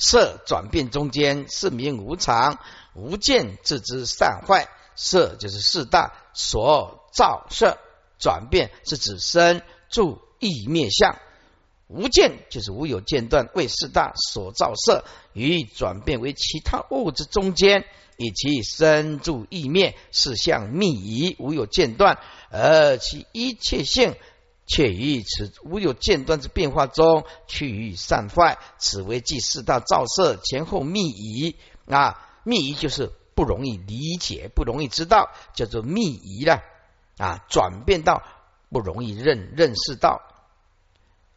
色转变中间是名无常，无见自知散坏。色就是四大所造色，转变是指身住意灭相。无见就是无有间断，为四大所造色与转变为其他物质中间，以其身住意灭是相密仪，无有间断，而其一切性却于此无有间断之变化中趋于散坏，此为即四大照射前后密仪啊，密仪就是不容易理解，不容易知道，叫做密仪了啊，转变到不容易认认识到。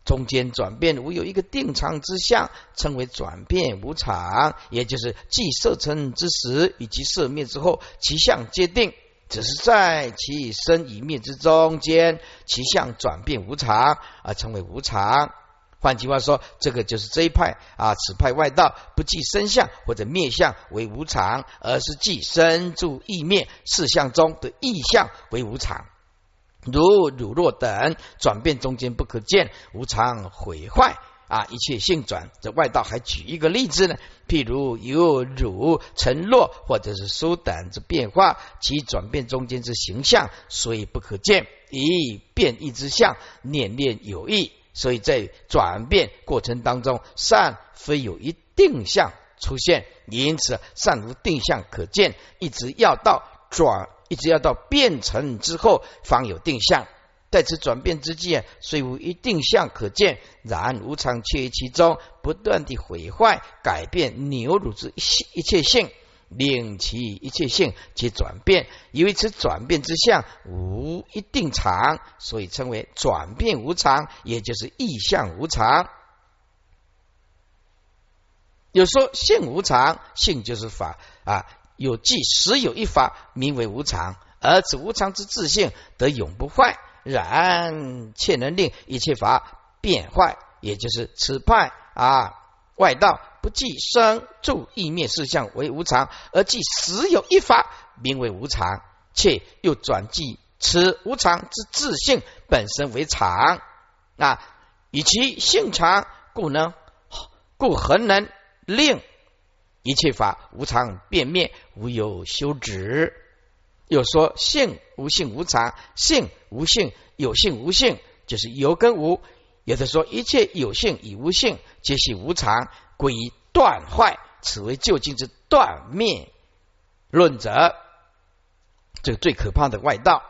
中间转变无有一个定常之相，称为转变无常，也就是既色成之时以及色灭之后，其相皆定，只是在其生与灭之中间，其相转变无常而称为无常。换句话说，这个就是这一派啊，此派外道不计生相或者灭相为无常，而是计生住意灭四相中的意相为无常。如汝若等转变中间不可见，无常毁坏啊！一切性转，这外道还举一个例子呢。譬如有汝沉落或者是苏等之变化，其转变中间之形象，所以不可见。以变异之相，念念有异，所以在转变过程当中，善非有一定相出现，因此善无定相可见，一直要到转。一直要到变成之后，方有定向。在此转变之际，虽无一定相可见，然无常却于其中，不断的毁坏、改变、扭辱之一切性，令其一切性皆转变。因为此转变之相无一定常，所以称为转变无常，也就是意象无常。有说性无常，性就是法啊。有即实有一法，名为无常，而此无常之自性得永不坏，然却能令一切法变坏，也就是此派啊外道不计生住意灭事相为无常，而计实有一法名为无常，且又转计此无常之自性本身为常啊，以其性常，故能故恒能令。一切法无常变灭，无有休止。又说性无性无常，性无性有性无性，就是有跟无。有的说一切有性与无性皆系无常，归于断坏，此为究竟之断灭论者。这个最可怕的外道，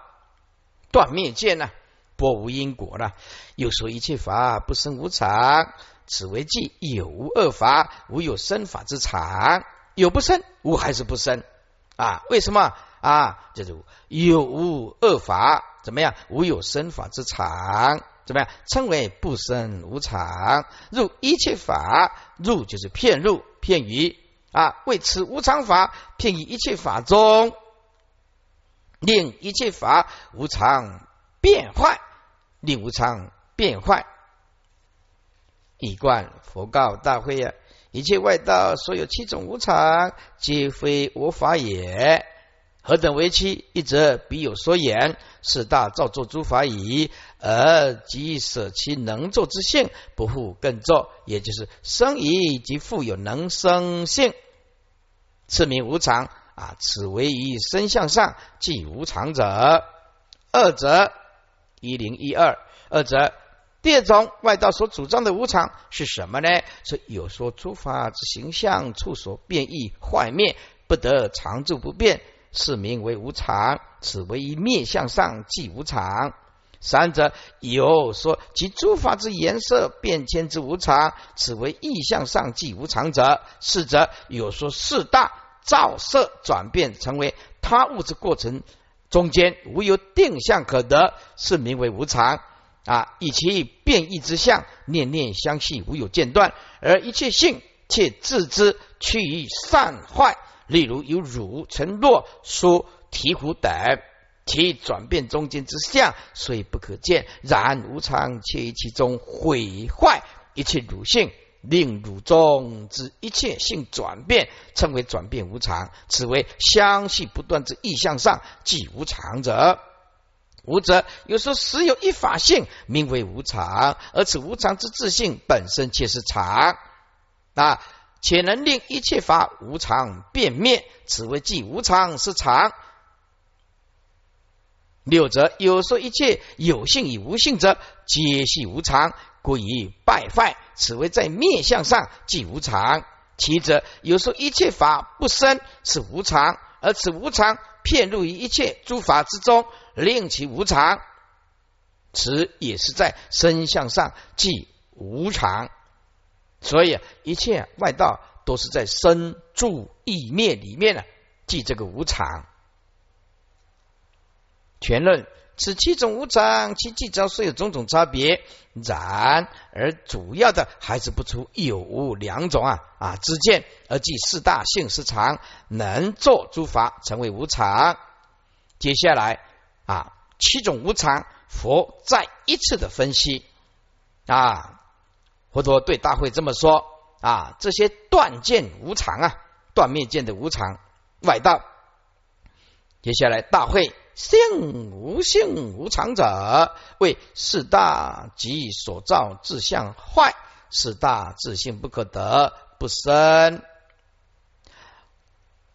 断灭见呢，波无因果了。又说一切法不生无常。此为即有无二法，无有生法之常，有不生，无还是不生啊？为什么啊？就是有无二法怎么样？无有生法之常怎么样？称为不生无常。入一切法，入就是骗入骗于啊，为此无常法骗于一切法中，令一切法无常变坏，令无常变坏。一贯佛告大会呀，一切外道所有七种无常，皆非我法也。何等为七？一则彼有所言，四大造作诸法矣，而即舍其能作之性，不复更作，也就是生以及复有能生性，次名无常啊。此为于身相上即无常者。二则一零一二，二则。第二种外道所主张的无常是什么呢？是有说诸法之形象处所变异坏灭，不得常住不变，是名为无常。此为一面相上即无常。三者有说其诸法之颜色变迁之无常，此为意象上即无常者。四者有说四大照色转变成为他物之过程中间无有定向可得，是名为无常。啊，以其变异之相，念念相续，无有间断，而一切性且自知趋于散坏。例如有汝、沉落、说醍醐等，其转变中间之相，虽不可见，然无常且其中毁坏一切汝性，令汝中之一切性转变，称为转变无常。此为相续不断之意象上，即无常者。无则，有时实有一法性，名为无常，而此无常之自性本身却是常啊。且能令一切法无常变灭，此为即无常是常。六则有说一切有性与无性者，皆系无常，故以败坏，此为在灭相上即无常。其则有说一切法不生是无常，而此无常骗入于一切诸法之中，令其无常，此也是在身相上即无常。所以一切外道都是在生住意灭里面呢，即这个无常。全论此七种无常，其计招虽有种种差别，然而主要的还是不出有无两种啊啊之见，而即四大性是常，能作诸法成为无常。接下来啊七种无常，佛再一次的分析啊。佛陀对大会这么说啊：这些断见无常啊，断灭见的无常外道。接下来大会性无性无常者，为四大即所造自相坏，四大自性不可得不生。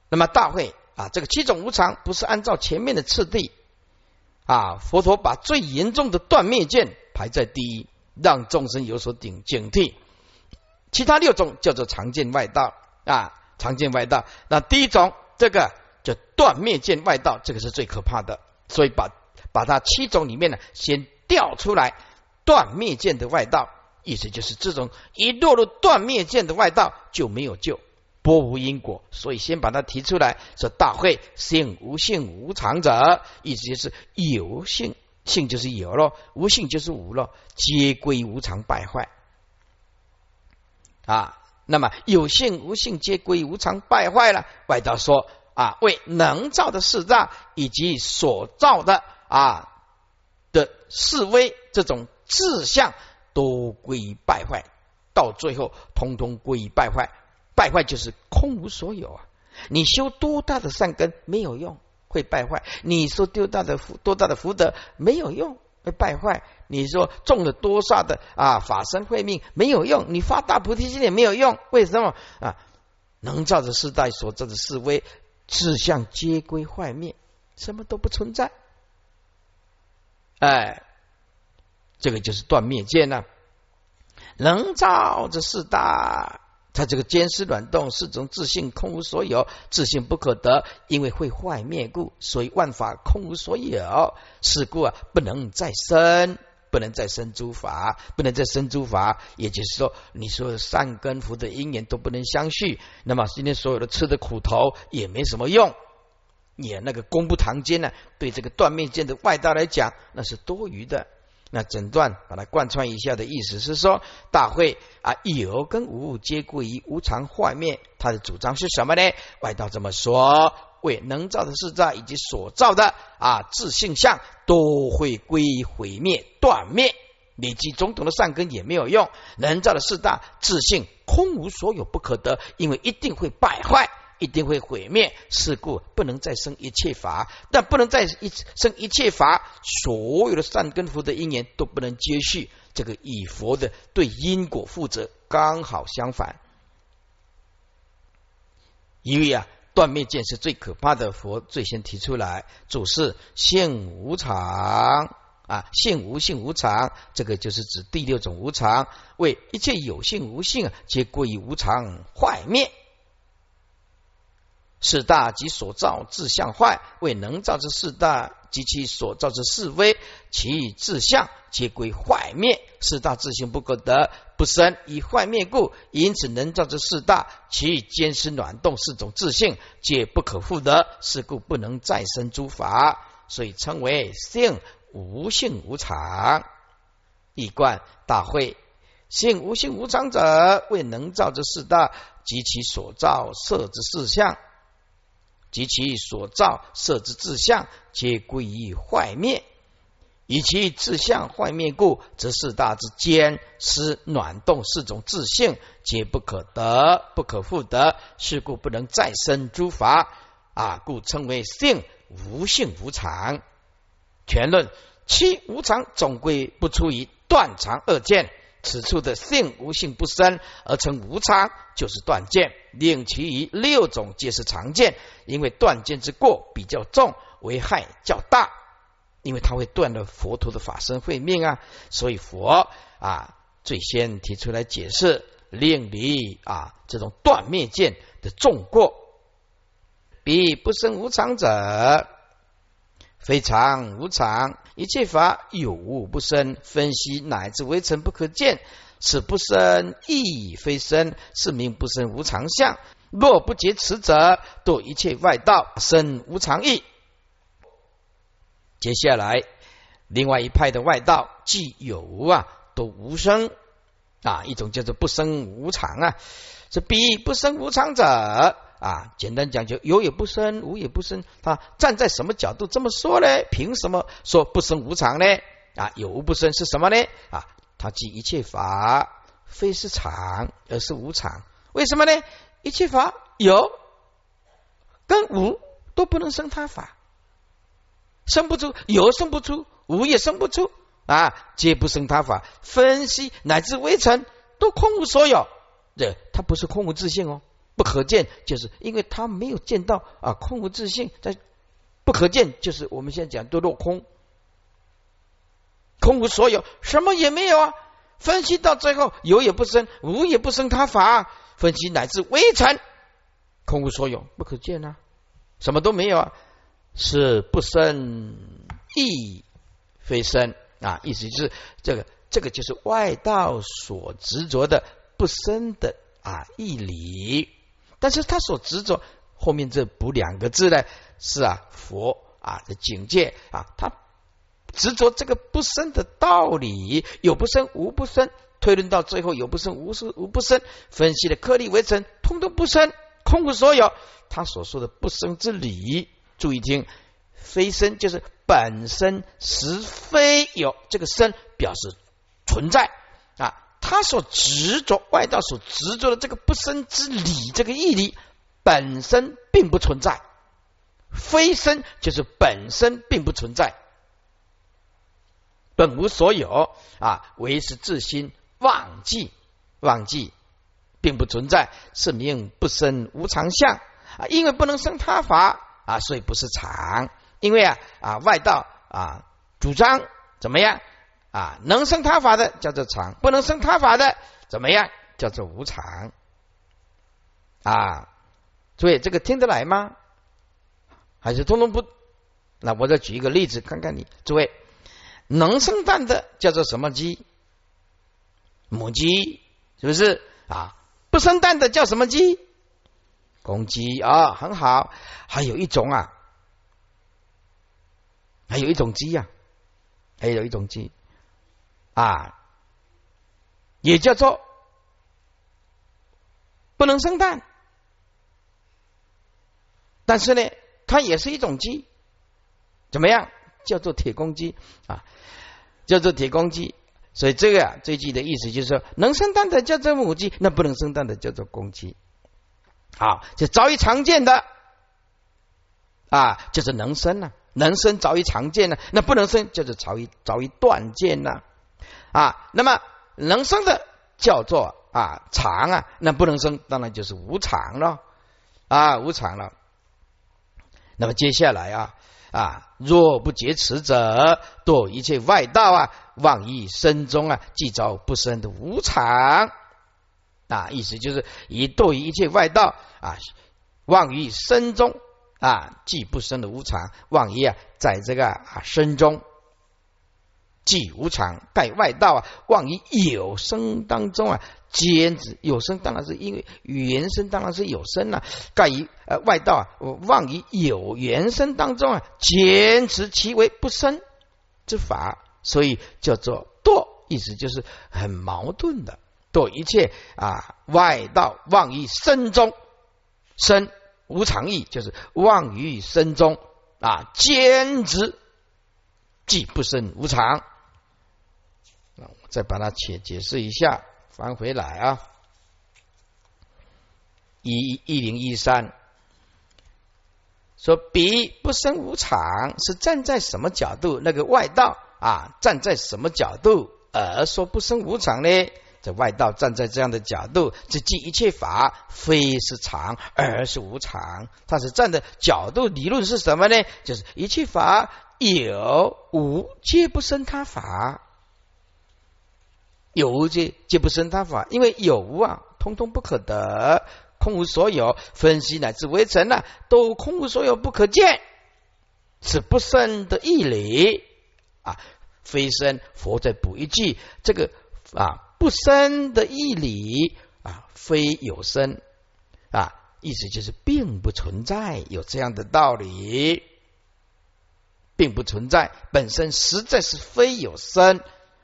那么大会啊，这个七种无常不是按照前面的次第啊，佛陀把最严重的断灭见排在第一。让众生有所警警惕，其他六种叫做常见外道啊，常见外道。那第一种这个叫断灭见外道，这个是最可怕的。所以把把它七种里面呢，先调出来，断灭见的外道，意思就是这种一落入断灭见的外道就没有救，波无因果。所以先把它提出来，说大会性无性无常者，意思就是有性。性就是有了，无性就是无了，皆归无常败坏啊。那么有性无性皆归无常败坏了。外道说啊，为能造的四大以及所造的啊的示威这种志向都归败坏，到最后通通归败坏。败坏就是空无所有啊！你修多大的善根没有用。会败坏。你说丢大的福多大的福德没有用，会败坏。你说种了多少的啊法身慧命没有用，你发大菩提心也没有用。为什么啊？能照着世代所造的示威，志向皆归坏灭，什么都不存在。哎，这个就是断灭见呢。能照着四大。他这个坚实软动是种自信空无所有，自信不可得，因为会坏灭故，所以万法空无所有，是故啊不能再生，不能再生诸法，不能再生诸法。也就是说，你说善根福的因缘都不能相续，那么今天所有的吃的苦头也没什么用，也那个功不堂间呢？对这个断面见的外道来讲，那是多余的。那整段把它贯穿一下的意思是说，大会啊有跟无皆归于无常坏灭，他的主张是什么呢？外道这么说，为能造的四大以及所造的啊自性相都会归于毁灭断灭，你及种种的善根也没有用，能造的四大自性空无所有不可得，因为一定会败坏。一定会毁灭，是故不能再生一切法，但不能再一生一切法，所有的善根福德因缘都不能接续。这个以佛的对因果负责，刚好相反。因为啊，断灭见是最可怕的，佛最先提出来，主是性无常啊，性无性无常，这个就是指第六种无常，为一切有性无性皆归于无常坏灭。四大及所造自相坏，为能造之四大及其所造之四微，其自相皆归坏灭。四大自性不可得，不生以坏灭故，因此能造之四大，其坚实暖动四种自性皆不可复得，是故不能再生诸法，所以称为性无性无常。一贯大会，性无性无常者，为能造之四大及其所造色之四相。及其所造设之自相，皆归于坏灭。以其自相坏灭故，则四大之间失暖动四种自性，皆不可得，不可复得。是故不能再生诸法啊，故称为性无性无常。全论七无常总归不出于断常二见，此处的性无性不生而成无常，就是断见。令其余六种皆是常见，因为断见之过比较重，危害较大。因为它会断了佛陀的法身慧命啊，所以佛啊最先提出来解释，令离啊这种断灭见的重过。彼不生无常者，非常无常。一切法有物不生，分析乃至微尘不可见，此不生亦非生，是名不生无常相。若不劫此者，堕一切外道，生无常意。接下来，另外一派的外道，既有啊，都无生啊，一种叫做不生无常啊。这彼不生无常者啊，简单讲就有也不生，无也不生。他站在什么角度这么说呢？凭什么说不生无常呢？啊，有无不生是什么呢？啊，他即一切法非是常，而是无常。为什么呢？一切法有跟无都不能生他法。生不出，有生不出，无也生不出啊！皆不生他法，分析乃至微尘都空无所有。这它不是空无自性哦，不可见，就是因为他没有见到啊，空无自性，在不可见，就是我们现在讲都落空，空无所有，什么也没有啊！分析到最后，有也不生，无也不生他法，分析乃至微尘，空无所有，不可见啊，什么都没有啊！是不生亦非生啊，意思就是这个这个就是外道所执着的不生的啊义理，但是他所执着后面这补两个字呢，是啊佛啊的境界啊，他执着这个不生的道理，有不生无不生，推论到最后有不生无是无不生，分析的颗粒为尘，通通不生，空无所有，他所说的不生之理。注意听，非生就是本身实非有，这个生表示存在啊。他所执着外道所执着的这个不生之理，这个义理本身并不存在。非生就是本身并不存在，本无所有啊，唯是自心忘记，忘记并不存在，是名不生无常相啊。因为不能生他法。啊，所以不是常，因为啊啊外道啊主张怎么样啊能生他法的叫做常，不能生他法的怎么样叫做无常啊？诸位这个听得来吗？还是通通不？那我再举一个例子看看你，诸位能生蛋的叫做什么鸡？母鸡是不是啊？不生蛋的叫什么鸡？公鸡啊，很好。还有一种啊，还有一种鸡呀，还有一种鸡啊，也叫做不能生蛋，但是呢，它也是一种鸡。怎么样？叫做铁公鸡啊，叫做铁公鸡。所以这个啊，这句的意思就是说，能生蛋的叫做母鸡，那不能生蛋的叫做公鸡。好，这早已常见的啊，就是能生呢，能生早已常见呢，那不能生就是早已早已断见呢。啊那么能生的叫做啊常啊，那不能生当然就是无常了啊，无常了。那么接下来啊啊，若不劫持者，堕一切外道啊，妄意身中啊，即遭不生的无常。啊，意思就是以堕一切外道啊，妄于身中啊，既不生的无常，妄于啊，在这个啊身中即无常，盖外道啊，妄于有生当中啊，坚持有生当然是因为原生当然是有生了，盖于呃外道啊，妄于有原生当中啊，坚持其为不生之法，所以叫做堕，意思就是很矛盾的。堕一切啊外道妄于身中生无常意，就是妄于身中啊坚持即不生无常。再把它解解释一下，翻回来啊，一一零一三说彼不生无常是站在什么角度？那个外道啊站在什么角度而说不生无常呢？这外道站在这样的角度，这即一切法非是常，而是无常。他是站的角度理论是什么呢？就是一切法有无皆不生他法，有无皆皆不生他法，因为有无啊，通通不可得，空无所有。分析乃至微尘呢，都空无所有，不可见，此不生的义理啊。非生，佛再补一句，这个啊。不生的义理啊，非有生啊，意思就是并不存在有这样的道理，并不存在，本身实在是非有生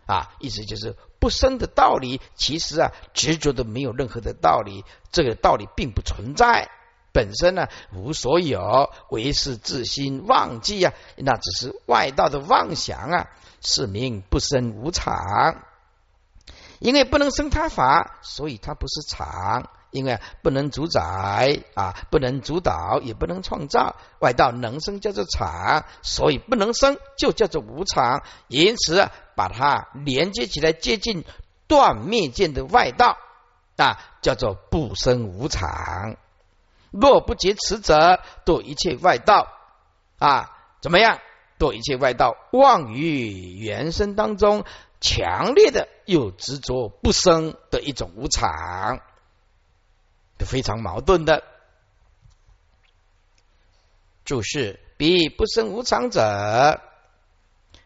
啊，意思就是不生的道理，其实啊执着的没有任何的道理，这个道理并不存在，本身呢无所有，唯是自心忘记啊，那只是外道的妄想啊，是名不生无常。因为不能生他法，所以他不是常。因为不能主宰啊，不能主导，也不能创造。外道能生叫做常，所以不能生就叫做无常。因此，把它连接起来，接近断灭见的外道啊，叫做不生无常。若不劫此者，堕一切外道啊，怎么样？堕一切外道，妄于原生当中。强烈的又执着不生的一种无常，非常矛盾的。注释：彼不生无常者，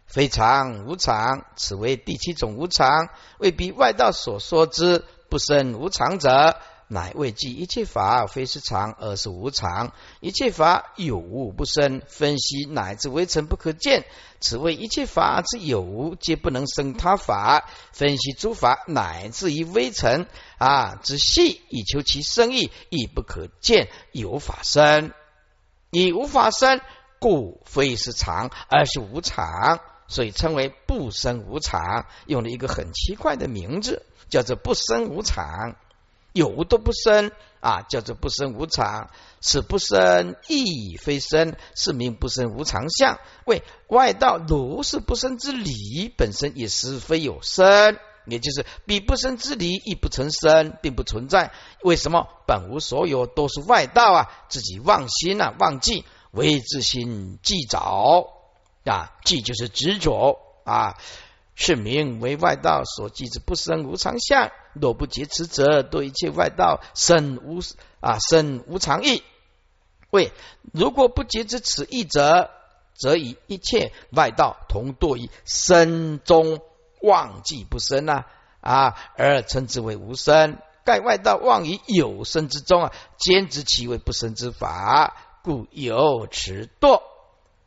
非常无常，此为第七种无常，未必外道所说之不生无常者。乃为记一切法非是常，而是无常；一切法有无不生，分析乃至微尘不可见。此谓一切法之有无，皆不能生他法。分析诸法乃至于微尘啊之细，以求其生意，亦不可见有法生。以无法生，故非是常，而是无常，所以称为不生无常。用了一个很奇怪的名字，叫做不生无常。有无都不生啊，叫做不生无常。此不生亦非生，是名不生无常相。为外道如是不生之理，本身也是非有生，也就是彼不生之理亦不成生，并不存在。为什么本无所有，都是外道啊？自己忘心啊，忘记为自心记着啊，记就是执着啊。是名为外道所记之不生无常相。若不劫持者，对一切外道生无啊生无常意。为如果不劫持此意者，则以一切外道同堕于生中忘记不生啊啊，而称之为无生。盖外道忘于有生之中啊，兼执其为不生之法，故有此堕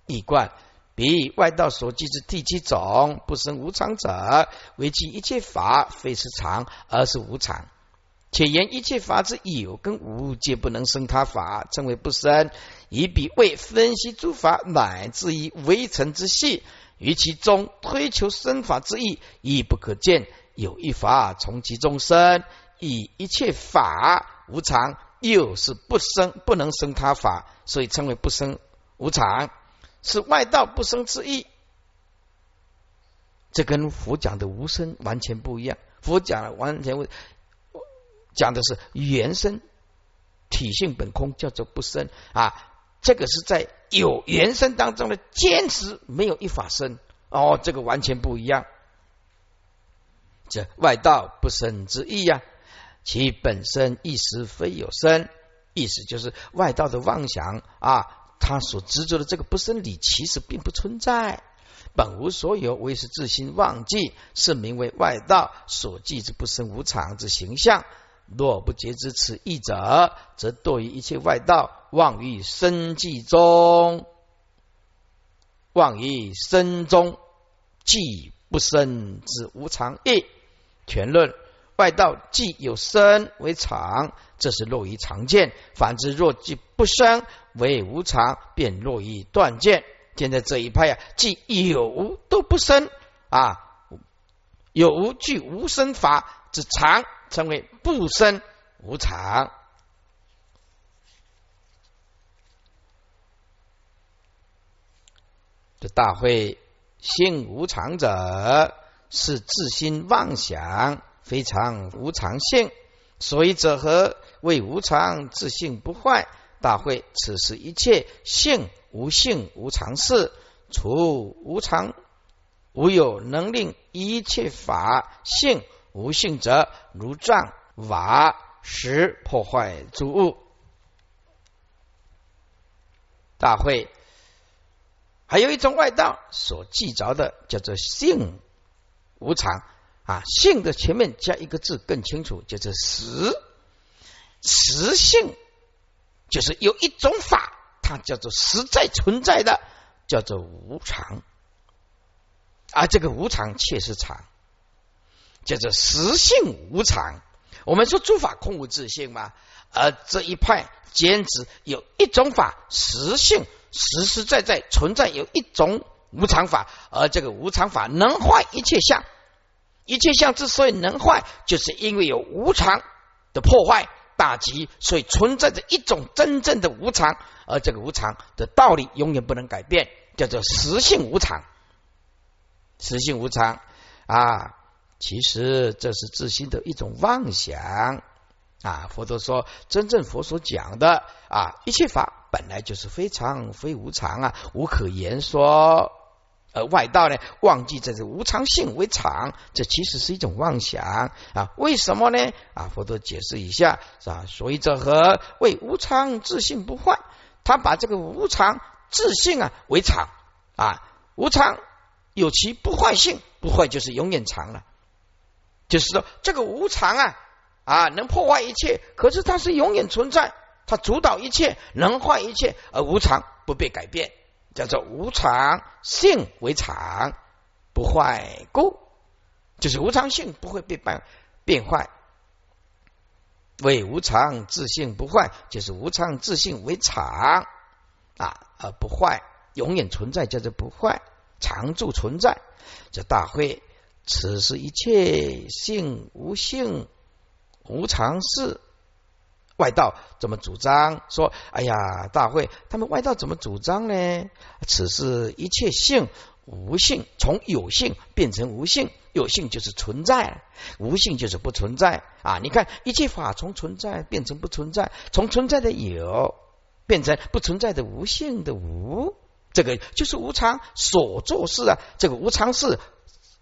一贯。彼外道所记之第七种不生无常者，为其一切法非是常，而是无常。且言一切法之有跟无，皆不能生他法，称为不生。以彼为分析诸法，乃至于微尘之细，于其中推求生法之意，亦不可见有一法从其中生。以一切法无常，又是不生，不能生他法，所以称为不生无常。是外道不生之意，这跟佛讲的无生完全不一样。佛讲的完全讲的是原生体性本空，叫做不生啊。这个是在有原生当中的坚持，没有一法生哦，这个完全不一样。这外道不生之意呀，其本身意识非有生，意思就是外道的妄想啊。他所执着的这个不生理，其实并不存在，本无所有，唯是自心忘记，是名为外道所记之不生无常之形象。若不觉知此意者，则堕于一切外道，妄于生计中，妄于生中即不生之无常意。全论外道既有生为常。这是落于常见，反之若即不生为无常，便落于断见。现在这一派啊，既有无都不生啊，有无具无生法之常，称为不生无常。这大会性无常者，是自心妄想，非常无常性。所以者何？为无常自性不坏。大会此时一切性无性无常事，除无常无有能令一切法性无性者，如杖瓦石破坏诸物。大会还有一种外道所记着的，叫做性无常啊，性的前面加一个字更清楚，就是实实性。就是有一种法，它叫做实在存在的，叫做无常，而这个无常确实常，叫做实性无常。我们说诸法空无自性嘛，而这一派坚持有一种法实性实实在在存在，有一种无常法，而这个无常法能坏一切相，一切相之所以能坏，就是因为有无常的破坏。打击，所以存在着一种真正的无常，而这个无常的道理永远不能改变，叫做实性无常。实性无常啊，其实这是自心的一种妄想啊。佛陀说，真正佛所讲的啊，一切法本来就是非常非无常啊，无可言说。而外道呢，忘记这是无常性为常，这其实是一种妄想啊！为什么呢？啊，佛陀解释一下是吧？所以这和为无常自性不坏，他把这个无常自性啊为常啊，无常有其不坏性，不坏就是永远常了。就是说，这个无常啊啊能破坏一切，可是它是永远存在，它主导一切，能坏一切，而无常不被改变。叫做无常性为常，不坏故，就是无常性不会被变变坏。为无常自性不坏，就是无常自性为常啊，而不坏，永远存在，叫做不坏，常住存在。这大会，此时一切性无性无常事。外道怎么主张？说，哎呀，大会他们外道怎么主张呢？此是一切性无性，从有性变成无性，有性就是存在，无性就是不存在啊！你看，一切法从存在变成不存在，从存在的有变成不存在的无性的无，这个就是无常所做事啊！这个无常事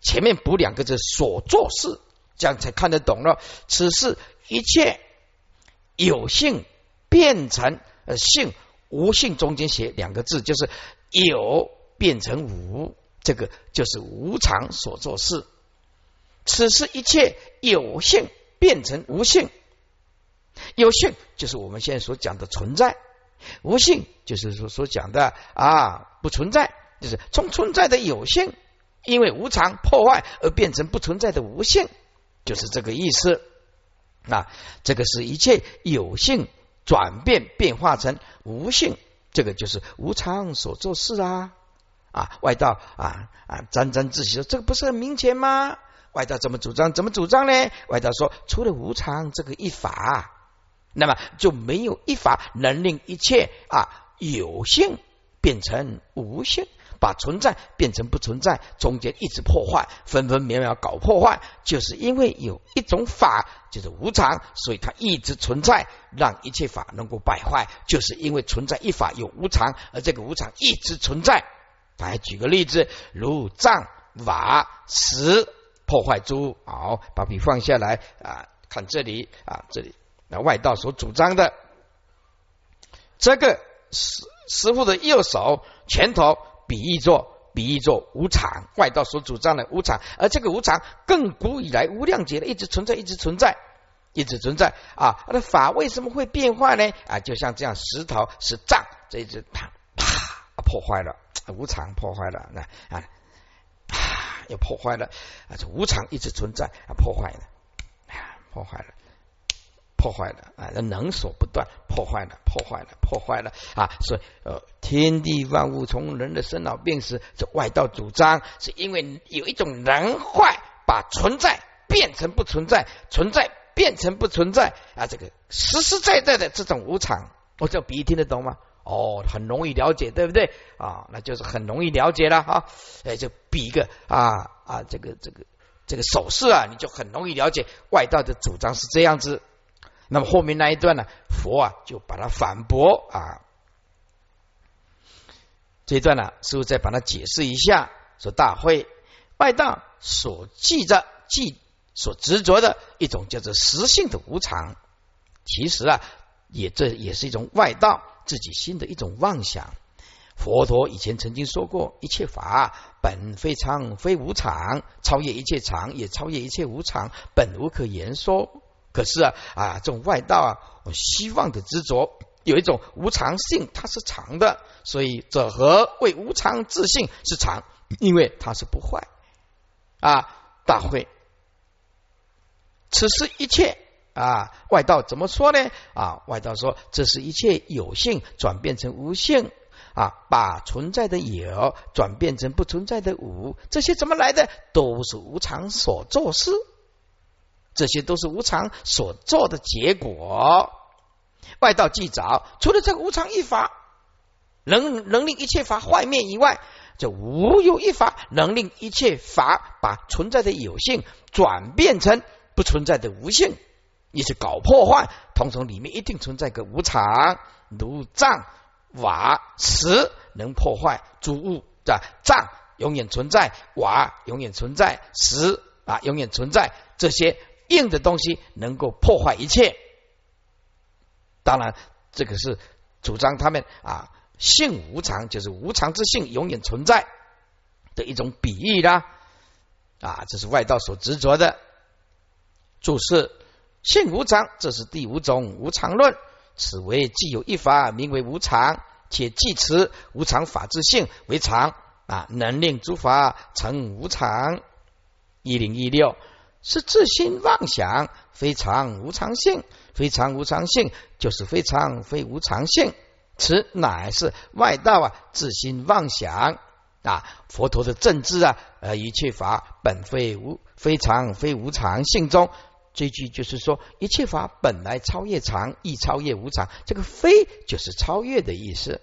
前面补两个字所做事，这样才看得懂了。此是一切。有性变成呃性，无性中间写两个字，就是有变成无，这个就是无常所做事。此时一切有性变成无性，有性就是我们现在所讲的存在，无性就是说所讲的啊不存在，就是从存在的有性，因为无常破坏而变成不存在的无性，就是这个意思。啊，这个是一切有性转变变化成无性，这个就是无常所做事啊！啊，外道啊啊沾沾自喜说这个不是很明显吗？外道怎么主张？怎么主张呢？外道说，除了无常这个一法，那么就没有一法能令一切啊有性变成无性。把存在变成不存在，中间一直破坏，分分秒秒搞破坏，就是因为有一种法就是无常，所以它一直存在，让一切法能够败坏。就是因为存在一法有无常，而这个无常一直存在。来举个例子，如藏瓦石破坏诸好，把笔放下来啊，看这里啊，这里那外道所主张的这个师师傅的右手拳头。比喻作比喻作无常，外道所主张的无常，而这个无常更古以来无量劫的一直存在，一直存在，一直存在啊！它的法为什么会变化呢？啊，就像这样，石头是杖，这一只啪啪破坏了，无常破坏了，那啊啪又破坏了啊！这无常一直存在啊，破坏了，破坏了。破坏了啊！那能所不断，破坏了，破坏了，破坏了啊！所以呃，天地万物从人的生老病死，这外道主张是因为有一种能坏，把存在变成不存在，存在变成不存在啊！这个实实在在的这种无常，我这比喻听得懂吗？哦，很容易了解，对不对啊？那就是很容易了解了哈！哎，就比一个啊啊，这个这个这个手势啊，你就很容易了解外道的主张是这样子。那么后面那一段呢，佛啊就把它反驳啊。这一段呢，师傅再把它解释一下，说大会外道所记着记所执着的一种叫做实性的无常，其实啊，也这也是一种外道自己心的一种妄想。佛陀以前曾经说过，一切法本非常非无常，超越一切常，也超越一切无常，本无可言说。可是啊啊，这种外道啊，希望的执着有一种无常性，它是常的，所以这何为无常自性是常？因为它是不坏啊。大会，此时一切啊，外道怎么说呢？啊，外道说，这是一切有性转变成无性。啊，把存在的有转变成不存在的无，这些怎么来的？都是无常所做事，这些都是无常所做的结果。外道既早，除了这个无常一法能能令一切法坏灭以外，这无有一法能令一切法把存在的有性转变成不存在的无性，你是搞破坏，统统里面一定存在个无常，如障。瓦石能破坏诸物的障永远存在，瓦永远存在，石啊永远存在，这些硬的东西能够破坏一切。当然，这个是主张他们啊性无常，就是无常之性永远存在的一种比喻啦。啊，这是外道所执着的。注释：性无常，这是第五种无常论。此为既有一法名为无常，且既持无常法之性为常啊，能令诸法成无常。一零一六是自心妄想，非常无常性，非常无常性就是非常非无常性。此乃是外道啊，自心妄想啊。佛陀的正知啊，呃，一切法本非无非常非无常性中。这句就是说，一切法本来超越常，亦超越无常。这个“非”就是超越的意思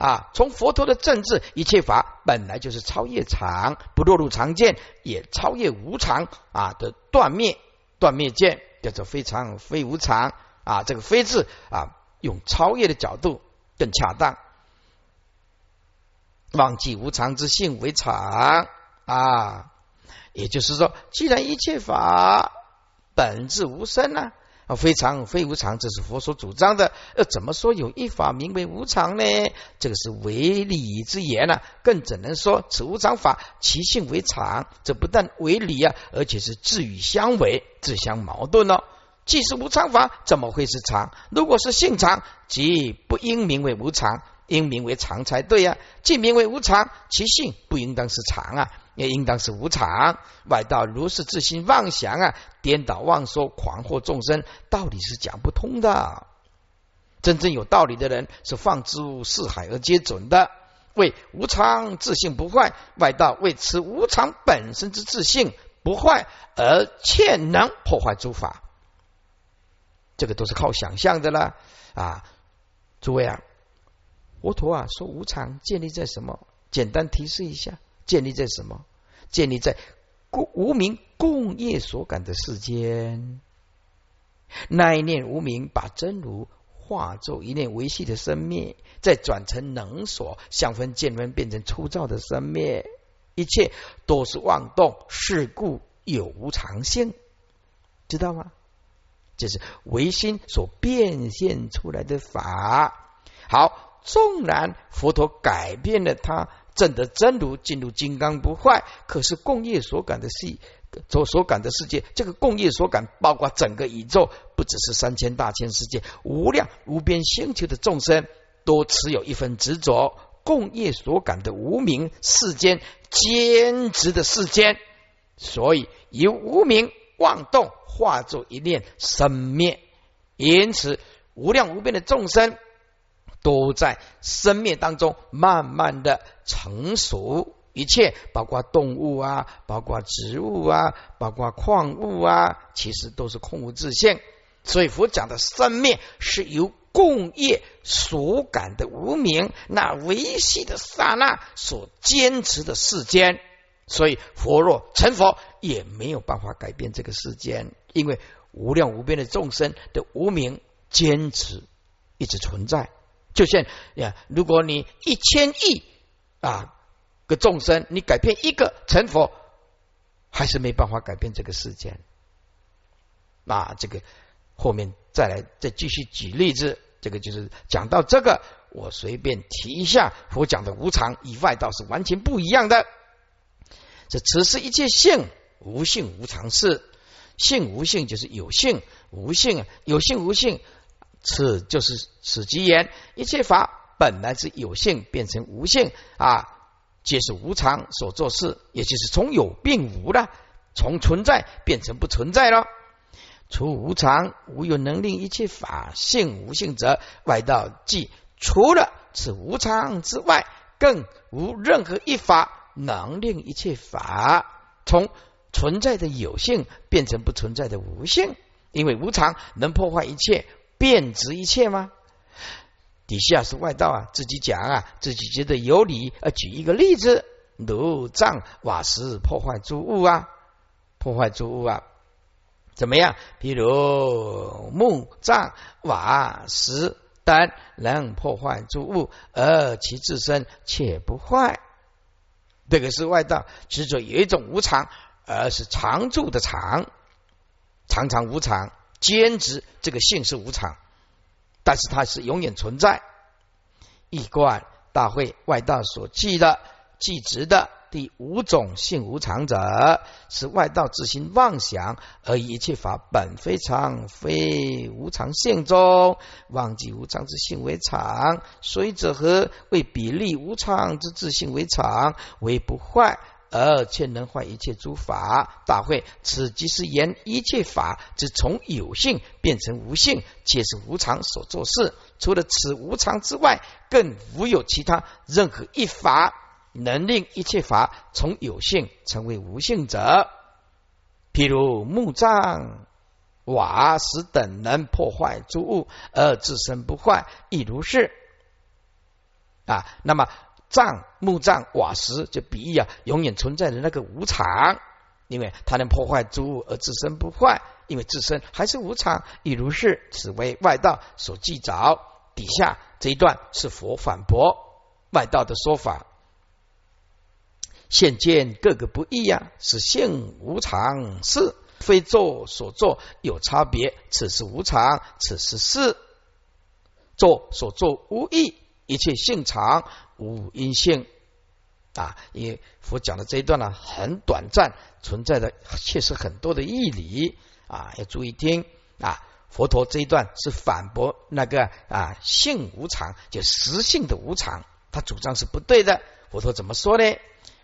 啊。从佛陀的政治，一切法本来就是超越常，不落入常见，也超越无常啊的断灭。断灭见叫做非常非无常啊。这个“非”字啊，用超越的角度更恰当。忘记无常之性为常啊，也就是说，既然一切法。本质无生呢？非常非无常，这是佛所主张的。要怎么说有一法名为无常呢？这个是违理之言呢，更怎能说此无常法其性为常？这不但为理啊，而且是自与相违，自相矛盾哦。既是无常法，怎么会是常？如果是性常，即不应名为无常，应名为常才对呀。既名为无常，其性不应当是常啊。也应当是无常，外道如是自心妄想啊，颠倒妄说，狂惑众生，道理是讲不通的。真正有道理的人是放诸四海而皆准的，为无常自性不坏；外道为此无常本身之自性不坏而欠能破坏诸法，这个都是靠想象的啦啊！诸位啊，佛陀啊说无常建立在什么？简单提示一下。建立在什么？建立在共无名共业所感的世间。那一念无名把真如化作一念维系的生灭，再转成能所相分见分，变成粗糙的生灭，一切都是妄动，是故有无常性，知道吗？这是唯心所变现出来的法。好，纵然佛陀改变了他。证得真如，进入金刚不坏。可是共业所感的世所所感的世界，这个共业所感包括整个宇宙，不只是三千大千世界，无量无边星球的众生都持有一份执着。共业所感的无名世间，坚持的世间，所以由无名妄动化作一念生灭，因此无量无边的众生。都在生灭当中慢慢的成熟，一切包括动物啊，包括植物啊，包括矿物啊，其实都是空无自性。所以佛讲的生灭是由共业所感的无名那维系的刹那所坚持的世间，所以佛若成佛，也没有办法改变这个世间，因为无量无边的众生的无名坚持一直存在。就像呀，如果你一千亿啊个众生，你改变一个成佛，还是没办法改变这个世间。啊，这个后面再来再继续举例子，这个就是讲到这个，我随便提一下，佛讲的无常与外道是完全不一样的。这此是一切性无性无常事，性无性就是有性无性，有性无性，此就是此即言一切法本来是有性变成无性啊，皆是无常所做事，也就是从有变无了，从存在变成不存在了。除无常无有能令一切法性无性者，外道即除了此无常之外，更无任何一法。能令一切法从存在的有性变成不存在的无性，因为无常能破坏一切，变值一切吗？底下是外道啊，自己讲啊，自己觉得有理啊。举一个例子，炉灶瓦石破坏诸物啊，破坏诸物啊，怎么样？比如木灶瓦石等能破坏诸物，而其自身却不坏。这个是外道执着有一种无常，而是常住的常，常常无常，坚持这个性是无常，但是它是永远存在。一观大会外道所记的记执的。第五种性无常者，是外道自行妄想，而一切法本非常，非无常性中，忘记无常之性为常，所以者何？为比例无常之自性为常，为不坏，而且能坏一切诸法。大会，此即是言一切法之从有性变成无性，皆是无常所做事。除了此无常之外，更无有其他任何一法。能令一切法从有性成为无性者，譬如木杖、瓦石等，能破坏诸物而自身不坏，亦如是。啊，那么杖、木杖、瓦石就比喻啊，永远存在的那个无常，因为它能破坏诸物而自身不坏，因为自身还是无常，亦如是。此为外道所记着。底下这一段是佛反驳外道的说法。现见各个不异呀，是性无常，是非作所作有差别。此是无常，此是事。作所作无异，一切性常无因性啊。因为佛讲的这一段呢，很短暂，存在的确实很多的义理啊，要注意听啊。佛陀这一段是反驳那个啊性无常，就实性的无常，他主张是不对的。佛陀怎么说呢？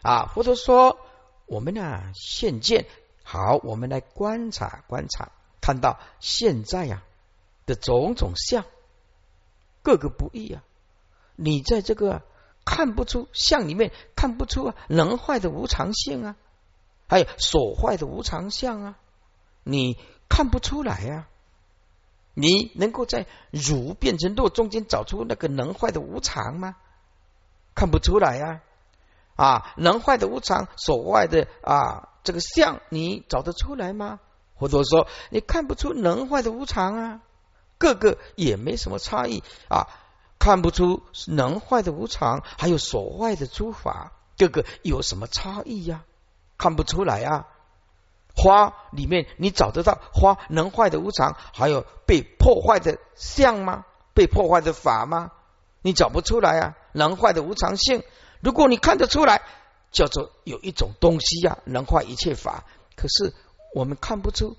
啊，佛陀说：“我们呢，现见好，我们来观察观察，看到现在呀的种种相，各个不异啊。你在这个看不出相里面看不出能坏的无常性啊，还有所坏的无常相啊，你看不出来呀。你能够在如变成若中间找出那个能坏的无常吗？看不出来呀。”啊，能坏的无常，所坏的啊，这个相你找得出来吗？或者说你看不出能坏的无常啊？个个也没什么差异啊，看不出能坏的无常，还有所坏的诸法，各个有什么差异呀？看不出来啊。花里面你找得到花能坏的无常，还有被破坏的相吗？被破坏的法吗？你找不出来啊，能坏的无常性。如果你看得出来，叫做有一种东西呀，能坏一切法。可是我们看不出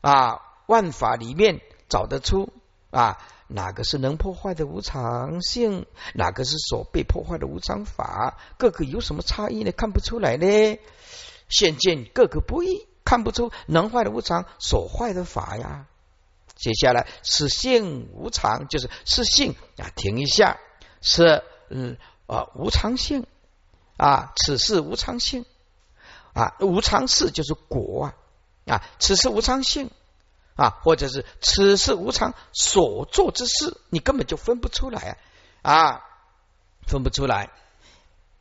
啊，万法里面找得出啊，哪个是能破坏的无常性，哪个是所被破坏的无常法，各个有什么差异呢？看不出来呢。现见各个不异，看不出能坏的无常所坏的法呀。接下来是性无常，就是是性啊。停一下，是嗯。啊，无常性啊，此事无常性啊，无常事就是果啊啊，此事无常性啊，或者是此事无常所做之事，你根本就分不出来啊啊，分不出来。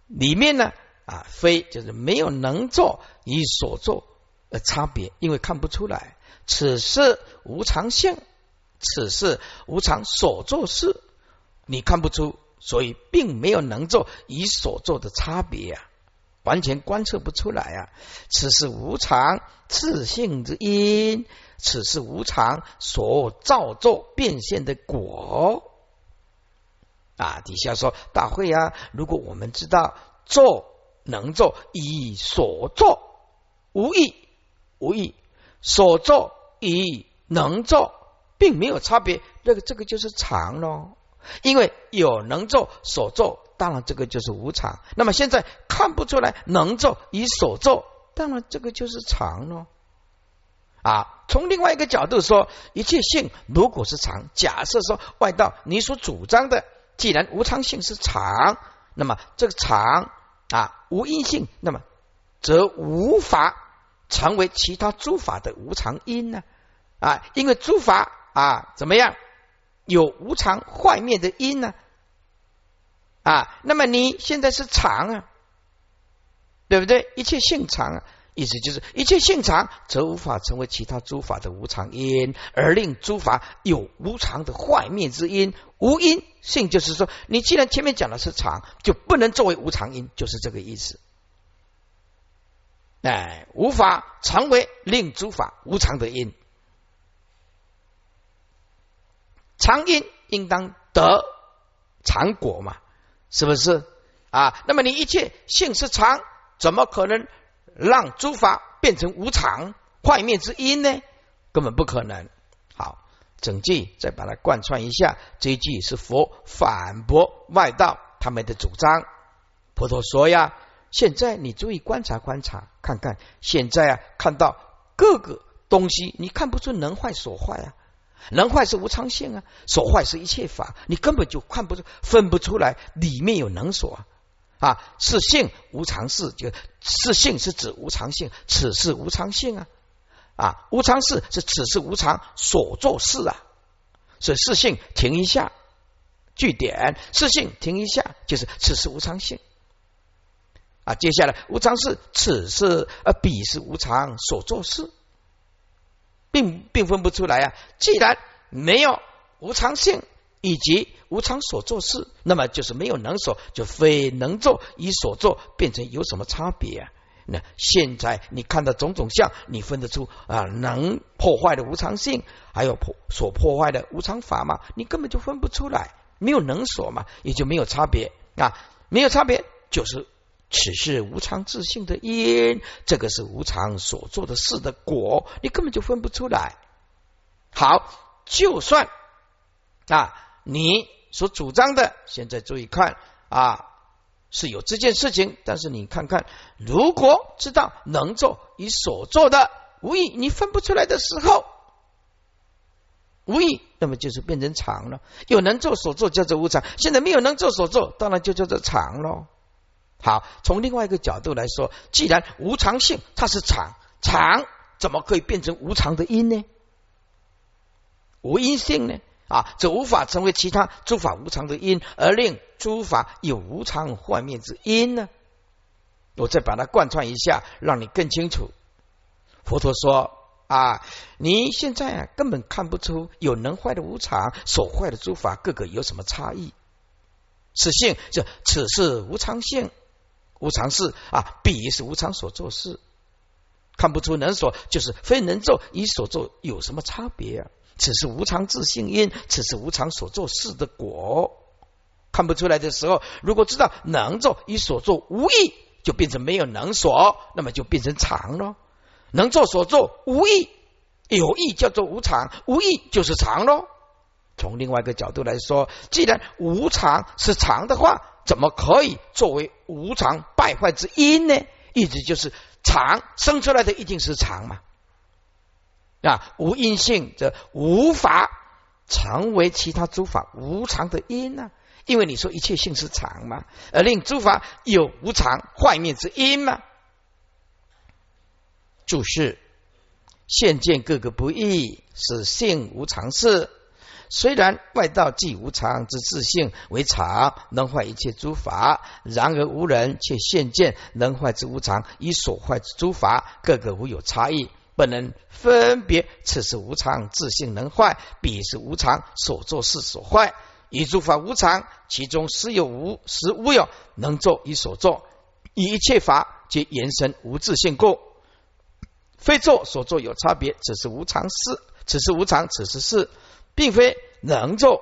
里面呢啊，非就是没有能做与所做的差别，因为看不出来。此事无常性，此事无常所做事，你看不出，所以并没有能做与所做的差别啊，完全观测不出来啊。此是无常自性之因，此是无常所造作变现的果。啊，底下说大会啊，如果我们知道做能做以所做无益无益所做以能做，并没有差别，这个这个就是常咯。因为有能做所做，当然这个就是无常。那么现在看不出来能做以所做，当然这个就是常咯。啊，从另外一个角度说，一切性如果是常，假设说外道你所主张的。既然无常性是常，那么这个常啊无因性，那么则无法成为其他诸法的无常因呢？啊，因为诸法啊怎么样有无常坏灭的因呢？啊那么你现在是常啊，对不对？一切性常啊。意思就是，一切性常，则无法成为其他诸法的无常因，而令诸法有无常的坏灭之因。无因性就是说，你既然前面讲的是常，就不能作为无常因，就是这个意思。哎，无法成为令诸法无常的因。常因应当得常果嘛？是不是啊？那么你一切性是常，怎么可能？让诸法变成无常坏灭之因呢？根本不可能。好，整句再把它贯穿一下。这一句是佛反驳外道他们的主张。佛陀说呀：“现在你注意观察观察，看看现在啊，看到各个东西，你看不出能坏所坏啊？能坏是无常性啊，所坏是一切法，你根本就看不出、分不出来里面有能所。”啊，是性无常事，就是性是指无常性，此事无常性啊啊，无常事是此事无常所做事啊，所以是性停一下，句点，是性停一下，就是此事无常性啊。接下来无常事，此事呃彼是无常所做事，并并分不出来啊。既然没有无常性。以及无常所做事，那么就是没有能所，就非能做以所做变成有什么差别啊？那现在你看到种种相，你分得出啊能破坏的无常性，还有破所破坏的无常法吗？你根本就分不出来，没有能所嘛，也就没有差别啊，没有差别就是此是无常自性的因，这个是无常所做的事的果，你根本就分不出来。好，就算啊。你所主张的，现在注意看啊，是有这件事情，但是你看看，如果知道能做与所做的无意，你分不出来的时候，无意，那么就是变成常了。有能做所做叫做无常，现在没有能做所做，当然就叫做常喽。好，从另外一个角度来说，既然无常性它是常，常怎么可以变成无常的因呢？无因性呢？啊，这无法成为其他诸法无常的因，而令诸法有无常幻灭之因呢？我再把它贯穿一下，让你更清楚。佛陀说啊，你现在啊根本看不出有能坏的无常，所坏的诸法各个有什么差异。此性就此是无常性，无常事啊，彼是无常所做事，看不出能所就是非能做与所做有什么差别啊？此是无常自性因，此是无常所做事的果。看不出来的时候，如果知道能做与所做无异，就变成没有能所，那么就变成常咯。能做所做无异，有异叫做无常，无异就是常咯。从另外一个角度来说，既然无常是常的话，怎么可以作为无常败坏之因呢？意思就是常生出来的一定是常嘛。啊，无因性则无法成为其他诸法无常的因呢？因为你说一切性是常嘛，而令诸法有无常坏灭之因嘛。注释：现见各个不易，是性无常事，虽然外道即无常之自性为常，能坏一切诸法；然而无人却现见能坏之无常，以所坏之诸法，个个无有差异，不能分别。此是无常自性能坏，彼是无常所作事所坏。以诸法无常，其中实有无，实无有，能作以所作，以一切法皆延伸无自性故，非作所作有差别，此是无常事，此是无常，此是事。并非能做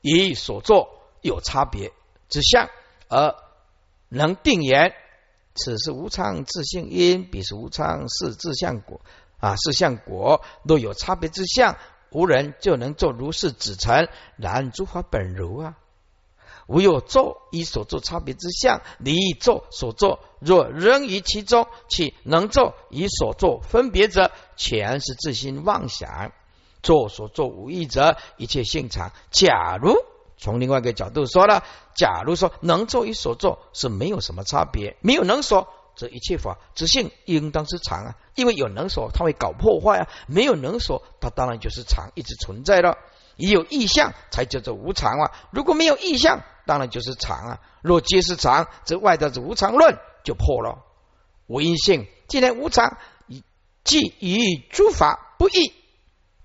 与所作有差别之相，而能定言，此是无常自性因，彼是无常是自相果啊，是相果若有差别之相，无人就能做如是子成。然诸法本如啊，无有作以所作差别之相，离作所作若仍于其中，其能作以所作分别者，全是自心妄想。做所做无益者，一切性常。假如从另外一个角度说了，假如说能做与所做是没有什么差别，没有能所，则一切法之性应当是常啊。因为有能所，它会搞破坏啊；没有能所，它当然就是常，一直存在了。已有意象，才叫做无常啊。如果没有意象，当然就是常啊。若皆是常，则外道之无常论就破了。无因性既然无常，即与诸法不异。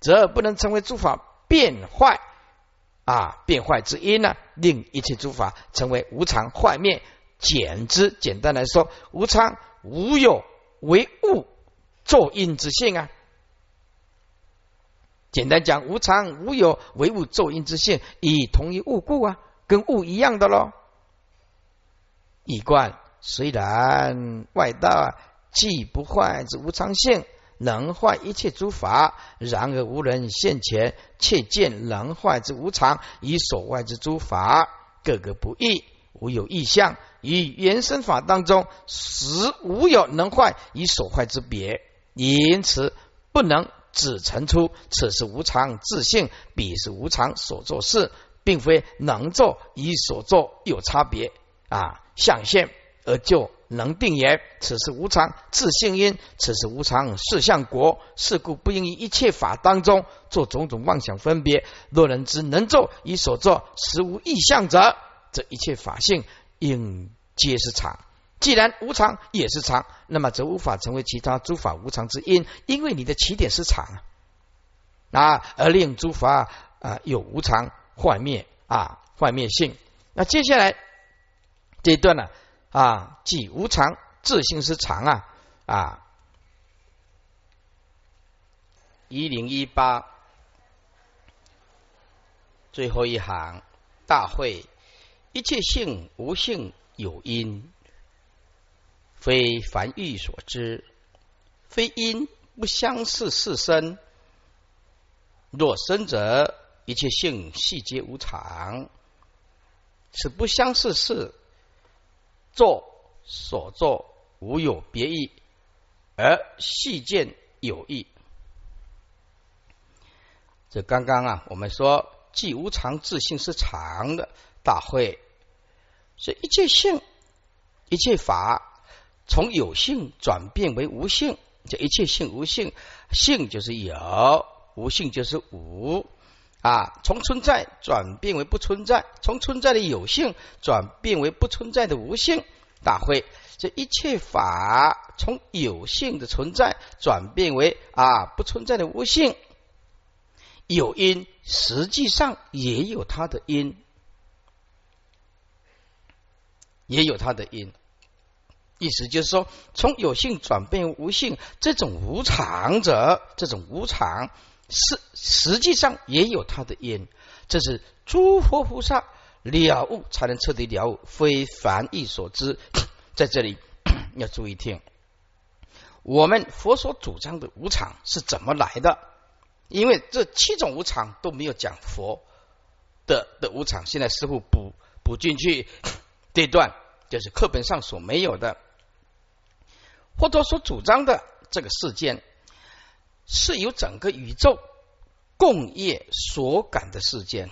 则不能成为诸法变坏啊，变坏之因呢？令一切诸法成为无常坏灭。简之，简单来说，无常无有为物作因之性啊。简单讲，无常无有为物作因之性，以同一物故啊，跟物一样的喽。以观虽然外道既不坏之无常性。能坏一切诸法，然而无人现前，切见能坏之无常，以所外之诸法，各个不异，无有异相。与原生法当中，实无有能坏以所坏之别，因此不能只陈出此是无常自性，彼是无常所作事，并非能做与所作有差别。啊，象限。而就。能定言，此是无常自性因，此是无常事相果，是故不应于一切法当中做种种妄想分别。若人之能作以所作实无异相者，这一切法性应皆是常。既然无常也是常，那么则无法成为其他诸法无常之因，因为你的起点是常啊，而令诸法啊有无常幻灭啊幻灭性。那接下来这一段呢？啊即无常，自性是常啊！啊，一零一八最后一行，大会一切性无性有因，非凡欲所知，非因不相似是身。若生者，一切性细皆无常，此不相似是。作所作无有别意，而细见有异。这刚刚啊，我们说既无常自性是常的大会，所以一切性、一切法从有性转变为无性，这一切性无性，性就是有，无性就是无。啊。从存在转变为不存在，从存在的有性转变为不存在的无性。大会，这一切法从有性的存在转变为啊不存在的无性，有因实际上也有它的因，也有它的因。意思就是说，从有性转变无性，这种无常者，这种无常是实际上也有它的因。这是诸佛菩萨。了悟才能彻底了悟，非凡意所知。在这里 要注意听，我们佛所主张的无常是怎么来的？因为这七种无常都没有讲佛的的无常，现在师傅补补进去 这段，就是课本上所没有的。佛陀所主张的这个事件，是由整个宇宙共业所感的事件。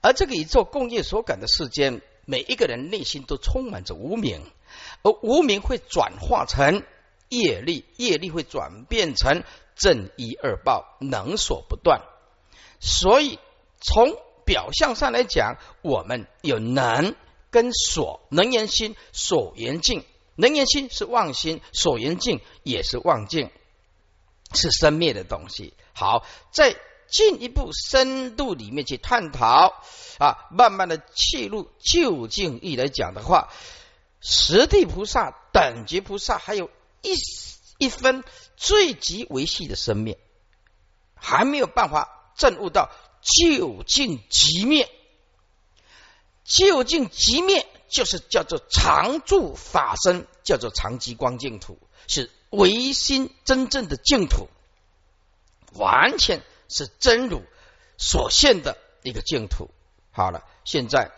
而这个宇宙共业所感的世间，每一个人内心都充满着无名，而无名会转化成业力，业力会转变成正一二报，能所不断。所以从表象上来讲，我们有能跟所，能言心，所言境。能言心是妄心，所言境也是妄境，是生灭的东西。好，在进一步深度里面去探讨啊，慢慢的切入究竟义来讲的话，实地菩萨、等觉菩萨，还有一一分最极维系的生灭，还没有办法证悟到究竟极灭，究竟极灭。就是叫做常住法身，叫做常极光净土，是唯心真正的净土，完全是真如所现的一个净土。好了，现在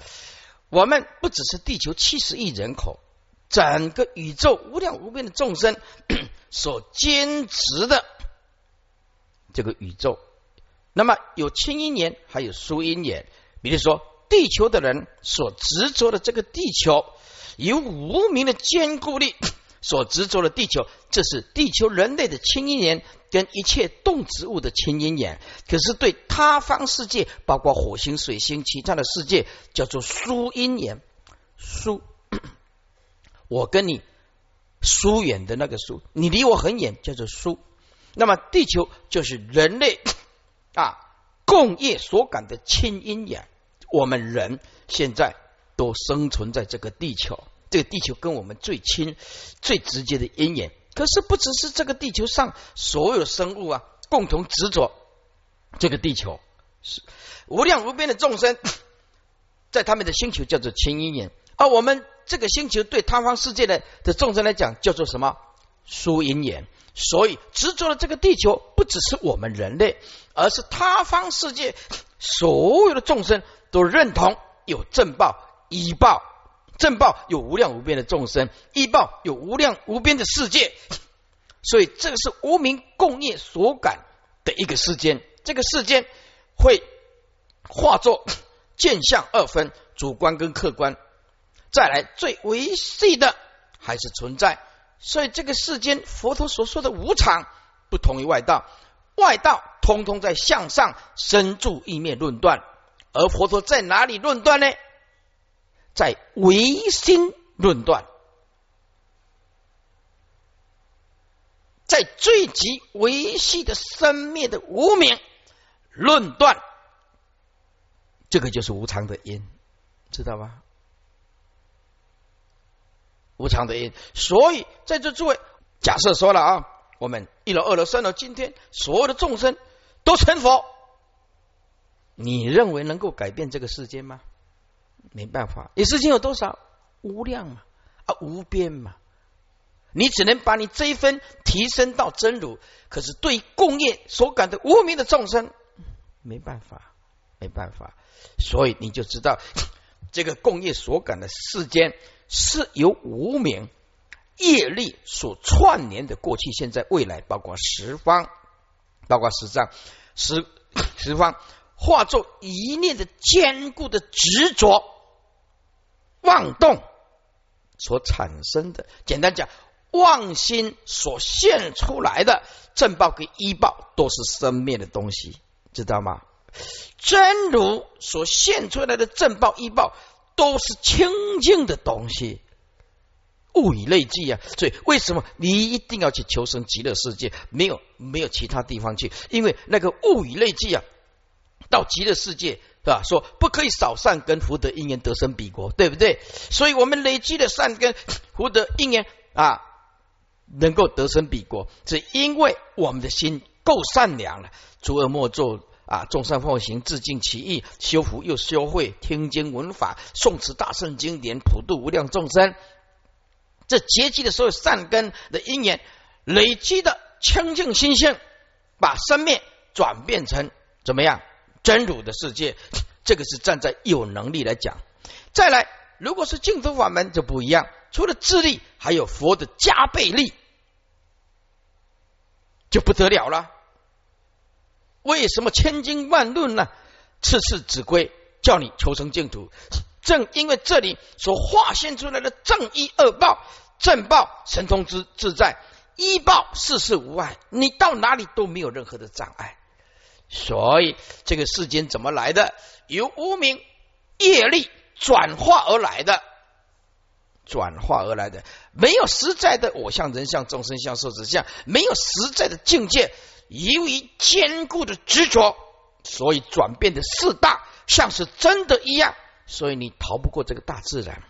我们不只是地球七十亿人口，整个宇宙无量无边的众生 所坚持的这个宇宙，那么有清音眼，还有疏音眼，比如说。地球的人所执着的这个地球，有无名的坚固力所执着的地球，这是地球人类的亲因缘，跟一切动植物的亲因缘。可是对他方世界，包括火星、水星、其他的世界，叫做疏因缘。疏，我跟你疏远的那个疏，你离我很远，叫做疏。那么地球就是人类 啊共业所感的亲因缘。我们人现在都生存在这个地球，这个地球跟我们最亲、最直接的因缘。可是不只是这个地球上所有生物啊，共同执着这个地球，是无量无边的众生，在他们的星球叫做亲因缘，而我们这个星球对他方世界的的众生来讲叫做什么疏因缘。所以执着的这个地球，不只是我们人类，而是他方世界所有的众生。都认同有正报、医报，正报有无量无边的众生，医报有无量无边的世界，所以这个是无名共业所感的一个世间。这个世间会化作见相二分，主观跟客观。再来最维系的还是存在，所以这个世间佛陀所说的无常，不同于外道，外道通通在向上深住意面论断。而佛陀在哪里论断呢？在唯心论断，在最极维系的生灭的无名论断，这个就是无常的因，知道吗？无常的因，所以在这诸位，假设说了啊，我们一楼、二楼、三楼，今天所有的众生都成佛。你认为能够改变这个世间吗？没办法，你世间有多少？无量嘛。啊无边嘛，你只能把你这一分提升到真如，可是对共业所感的无名的众生，没办法，没办法，所以你就知道 这个共业所感的世间是由无名业力所串联的过去、现在、未来，包括十方，包括十藏、十 十方。化作一念的坚固的执着、妄动所产生的，简单讲，妄心所现出来的正报跟依报都是生灭的东西，知道吗？真如所现出来的正报依报都是清净的东西，物以类聚啊！所以为什么你一定要去求生极乐世界？没有没有其他地方去，因为那个物以类聚啊。到极乐世界是吧？说不可以少善根福德因缘得生彼国，对不对？所以我们累积的善根福德因缘啊，能够得生彼国，是因为我们的心够善良了。诸恶莫作啊，众善奉行，自尽其意，修福又修慧，听经闻法，诵持大圣经典，普度无量众生。这结集的所有善根的因缘，累积的清净心性，把生命转变成怎么样？真如的世界，这个是站在有能力来讲。再来，如果是净土法门就不一样，除了智力，还有佛的加倍力，就不得了了。为什么千经万论呢？次次指归叫你求生净土，正因为这里所化现出来的正一恶报，正报神通之自在，一报事事无碍，你到哪里都没有任何的障碍。所以这个世间怎么来的？由无名业力转化而来的，转化而来的，没有实在的我相、人相、众生相、寿者相，没有实在的境界，由于坚固的执着，所以转变的四大像是真的一样，所以你逃不过这个大自然，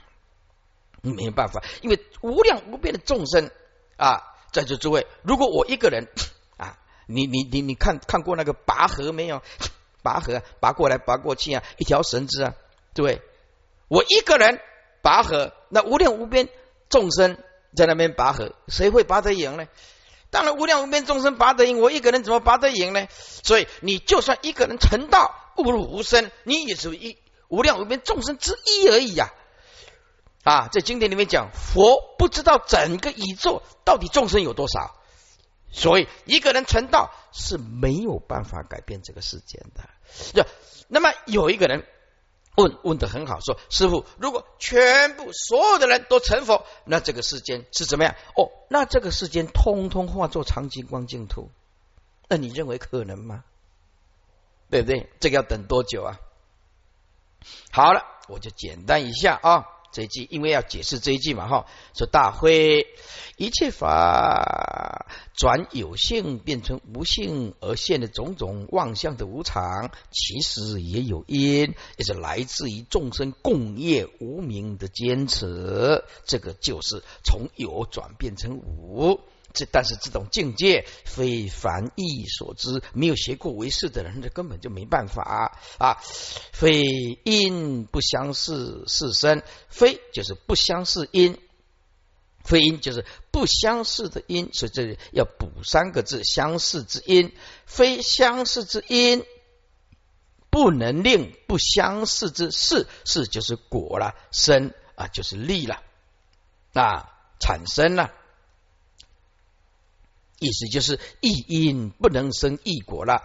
你没有办法，因为无量无边的众生啊，在座诸位，如果我一个人。你你你你看看过那个拔河没有？拔河拔过来拔过去啊，一条绳子啊，对？我一个人拔河，那无量无边众生在那边拔河，谁会拔得赢呢？当然无量无边众生拔得赢，我一个人怎么拔得赢呢？所以你就算一个人成道误入无生，你也是一无量无边众生之一而已呀！啊，在经典里面讲，佛不知道整个宇宙到底众生有多少。所以，一个人成道是没有办法改变这个世间的。就那么有一个人问问的很好，说：“师傅，如果全部所有的人都成佛，那这个世间是怎么样？哦，那这个世间通通化作长金光净土，那你认为可能吗？对不对？这个要等多久啊？好了，我就简单一下啊。”这一句，因为要解释这一句嘛，哈，说大会一切法转有性变成无性而现的种种妄相的无常，其实也有因，也是来自于众生共业无名的坚持。这个就是从有转变成无。这但是这种境界非凡意所知，没有学过为识的人，这根本就没办法啊！非因不相似是生，非就是不相似因，非因就是不相似的因，所以这里要补三个字：相似之因，非相似之因，不能令不相似之事，事就是果了，生啊就是力了啊，产生了。意思就是异因不能生异果了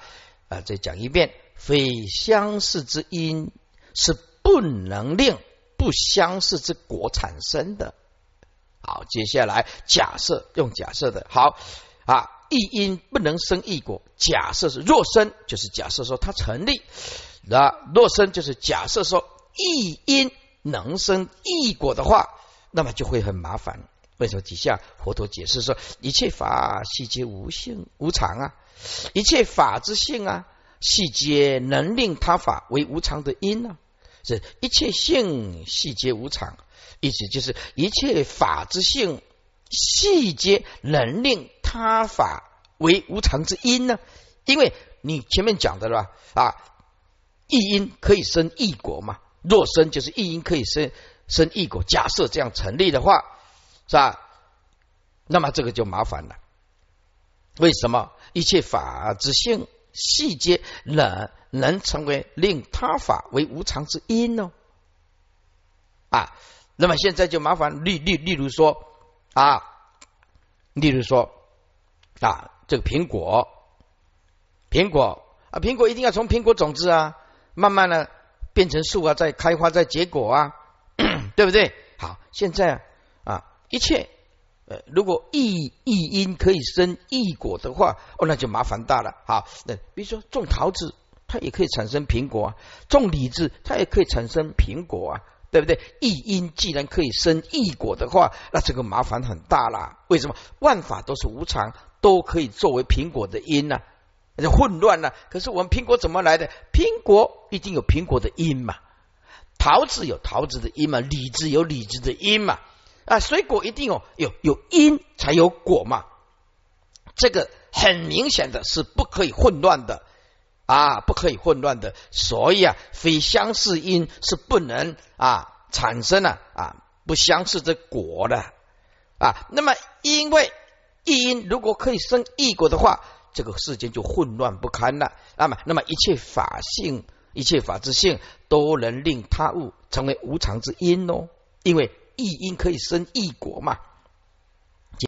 啊！再讲一遍，非相似之因是不能令不相似之果产生的。好，接下来假设用假设的好啊，异因不能生异果，假设是若生，就是假设说它成立；那若生就是假设说异因能生异果的话，那么就会很麻烦。为什么底下佛陀解释说，一切法细皆无性无常啊，一切法之性啊，细皆能令他法为无常的因呢？是一切性细皆无常，意思就是一切法之性细皆能令他法为无常之因呢？因为你前面讲的了啊，一因可以生一果嘛，若生就是一因可以生生一果。假设这样成立的话。是吧？那么这个就麻烦了。为什么一切法之性细节能能成为令他法为无常之因呢？啊，那么现在就麻烦例例例如说啊，例如说啊，这个苹果，苹果啊，苹果一定要从苹果种子啊，慢慢的变成树啊，再开花，再结果啊，对不对？好，现在。一切，呃，如果异异因可以生异果的话，哦，那就麻烦大了。好，那比如说种桃子，它也可以产生苹果啊；种李子，它也可以产生苹果啊，对不对？异因既然可以生异果的话，那这个麻烦很大啦。为什么？万法都是无常，都可以作为苹果的因呢？那就混乱了。可是我们苹果怎么来的？苹果一定有苹果的因嘛？桃子有桃子的因嘛？李子有李子的因嘛？啊，水果一定有有有因才有果嘛，这个很明显的是不可以混乱的啊，不可以混乱的，所以啊，非相似因是不能啊产生了啊不相似的果的啊。那么因为一因如果可以生异果的话，这个世间就混乱不堪了。那么，那么一切法性、一切法之性都能令他物成为无常之因哦，因为。一因可以生一果嘛？